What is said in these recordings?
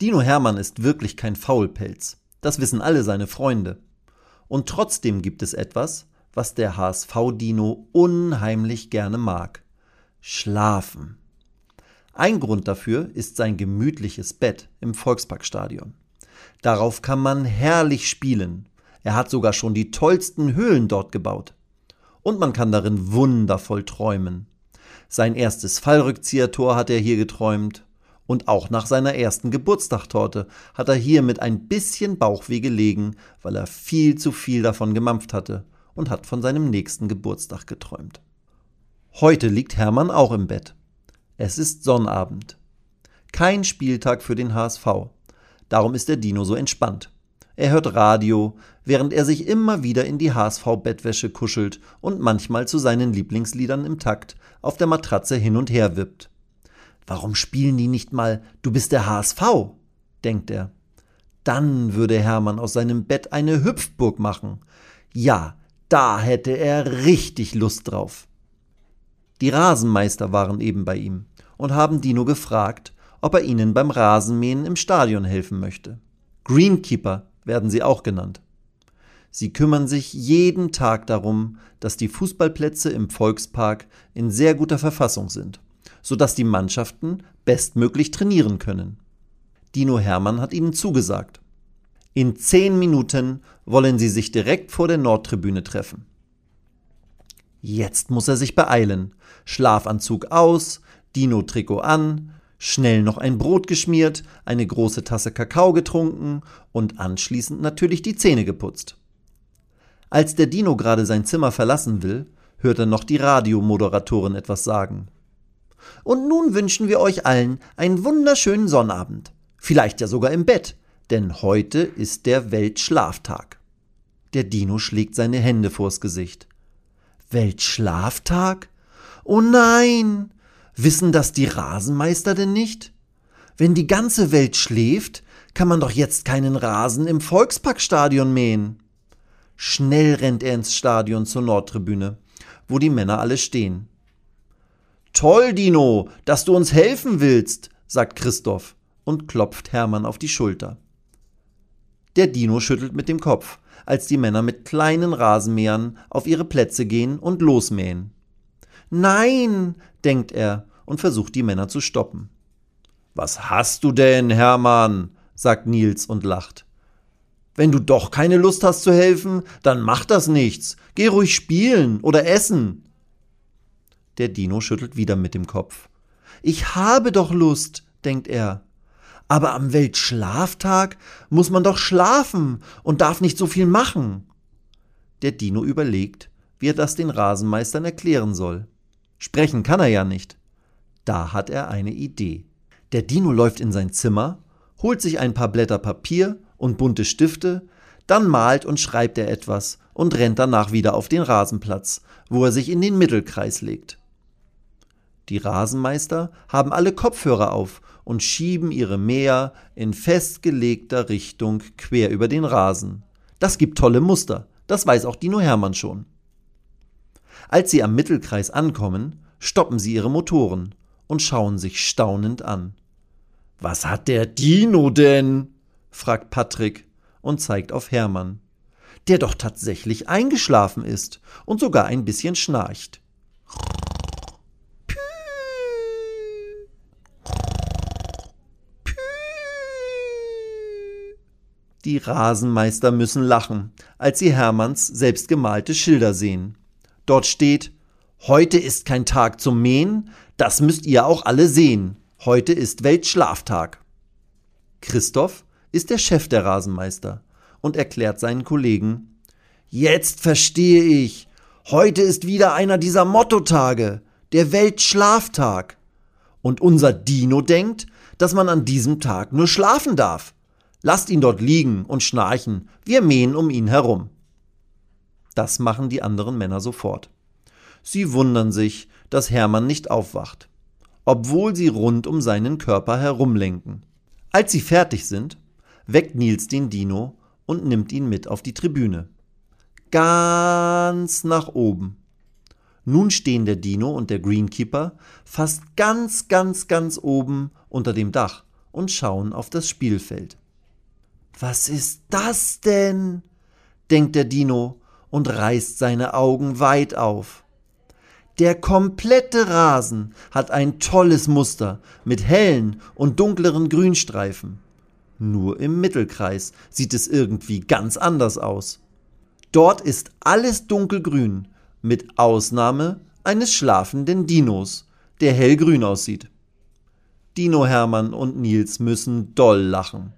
Dino Hermann ist wirklich kein Faulpelz. Das wissen alle seine Freunde. Und trotzdem gibt es etwas, was der HSV-Dino unheimlich gerne mag. Schlafen. Ein Grund dafür ist sein gemütliches Bett im Volksparkstadion. Darauf kann man herrlich spielen. Er hat sogar schon die tollsten Höhlen dort gebaut. Und man kann darin wundervoll träumen. Sein erstes Fallrückziehertor hat er hier geträumt und auch nach seiner ersten Geburtstagtorte hat er hier mit ein bisschen Bauchweh gelegen, weil er viel zu viel davon gemampft hatte und hat von seinem nächsten Geburtstag geträumt. Heute liegt Hermann auch im Bett. Es ist Sonnabend. Kein Spieltag für den HSV. Darum ist der Dino so entspannt. Er hört Radio, während er sich immer wieder in die HSV-Bettwäsche kuschelt und manchmal zu seinen Lieblingsliedern im Takt auf der Matratze hin und her wippt. Warum spielen die nicht mal Du bist der HSV? denkt er. Dann würde Hermann aus seinem Bett eine Hüpfburg machen. Ja, da hätte er richtig Lust drauf. Die Rasenmeister waren eben bei ihm und haben Dino gefragt, ob er ihnen beim Rasenmähen im Stadion helfen möchte. Greenkeeper werden sie auch genannt. Sie kümmern sich jeden Tag darum, dass die Fußballplätze im Volkspark in sehr guter Verfassung sind sodass die Mannschaften bestmöglich trainieren können. Dino Hermann hat ihnen zugesagt. In zehn Minuten wollen sie sich direkt vor der Nordtribüne treffen. Jetzt muss er sich beeilen. Schlafanzug aus, Dino-Trikot an, schnell noch ein Brot geschmiert, eine große Tasse Kakao getrunken und anschließend natürlich die Zähne geputzt. Als der Dino gerade sein Zimmer verlassen will, hört er noch die Radiomoderatorin etwas sagen. Und nun wünschen wir euch allen einen wunderschönen Sonnabend. Vielleicht ja sogar im Bett, denn heute ist der Weltschlaftag. Der Dino schlägt seine Hände vors Gesicht. Weltschlaftag? Oh nein! Wissen das die Rasenmeister denn nicht? Wenn die ganze Welt schläft, kann man doch jetzt keinen Rasen im Volksparkstadion mähen. Schnell rennt er ins Stadion zur Nordtribüne, wo die Männer alle stehen. Toll, Dino, dass du uns helfen willst, sagt Christoph und klopft Hermann auf die Schulter. Der Dino schüttelt mit dem Kopf, als die Männer mit kleinen Rasenmähern auf ihre Plätze gehen und losmähen. Nein, denkt er und versucht die Männer zu stoppen. Was hast du denn, Hermann? sagt Nils und lacht. Wenn du doch keine Lust hast zu helfen, dann mach das nichts. Geh ruhig spielen oder essen. Der Dino schüttelt wieder mit dem Kopf. Ich habe doch Lust, denkt er. Aber am Weltschlaftag muss man doch schlafen und darf nicht so viel machen. Der Dino überlegt, wie er das den Rasenmeistern erklären soll. Sprechen kann er ja nicht. Da hat er eine Idee. Der Dino läuft in sein Zimmer, holt sich ein paar Blätter Papier und bunte Stifte, dann malt und schreibt er etwas und rennt danach wieder auf den Rasenplatz, wo er sich in den Mittelkreis legt. Die Rasenmeister haben alle Kopfhörer auf und schieben ihre Mäher in festgelegter Richtung quer über den Rasen. Das gibt tolle Muster, das weiß auch Dino Hermann schon. Als sie am Mittelkreis ankommen, stoppen sie ihre Motoren und schauen sich staunend an. Was hat der Dino denn? fragt Patrick und zeigt auf Hermann, der doch tatsächlich eingeschlafen ist und sogar ein bisschen schnarcht. Die Rasenmeister müssen lachen, als sie Hermanns selbstgemalte Schilder sehen. Dort steht Heute ist kein Tag zum Mähen, das müsst ihr auch alle sehen. Heute ist Weltschlaftag. Christoph ist der Chef der Rasenmeister und erklärt seinen Kollegen Jetzt verstehe ich. Heute ist wieder einer dieser Mottotage, der Weltschlaftag. Und unser Dino denkt, dass man an diesem Tag nur schlafen darf. Lasst ihn dort liegen und schnarchen, wir mähen um ihn herum. Das machen die anderen Männer sofort. Sie wundern sich, dass Hermann nicht aufwacht, obwohl sie rund um seinen Körper herumlenken. Als sie fertig sind, weckt Nils den Dino und nimmt ihn mit auf die Tribüne. Ganz nach oben. Nun stehen der Dino und der Greenkeeper fast ganz, ganz, ganz oben unter dem Dach und schauen auf das Spielfeld. Was ist das denn? denkt der Dino und reißt seine Augen weit auf. Der komplette Rasen hat ein tolles Muster mit hellen und dunkleren Grünstreifen. Nur im Mittelkreis sieht es irgendwie ganz anders aus. Dort ist alles dunkelgrün, mit Ausnahme eines schlafenden Dinos, der hellgrün aussieht. Dino Hermann und Nils müssen doll lachen.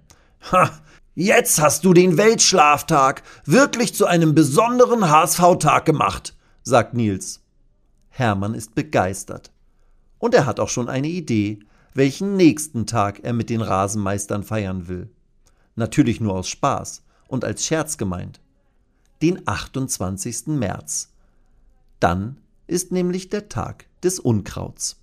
Ha, jetzt hast du den Weltschlaftag wirklich zu einem besonderen HSV-Tag gemacht, sagt Nils. Hermann ist begeistert. Und er hat auch schon eine Idee, welchen nächsten Tag er mit den Rasenmeistern feiern will. Natürlich nur aus Spaß und als Scherz gemeint. Den 28. März. Dann ist nämlich der Tag des Unkrauts.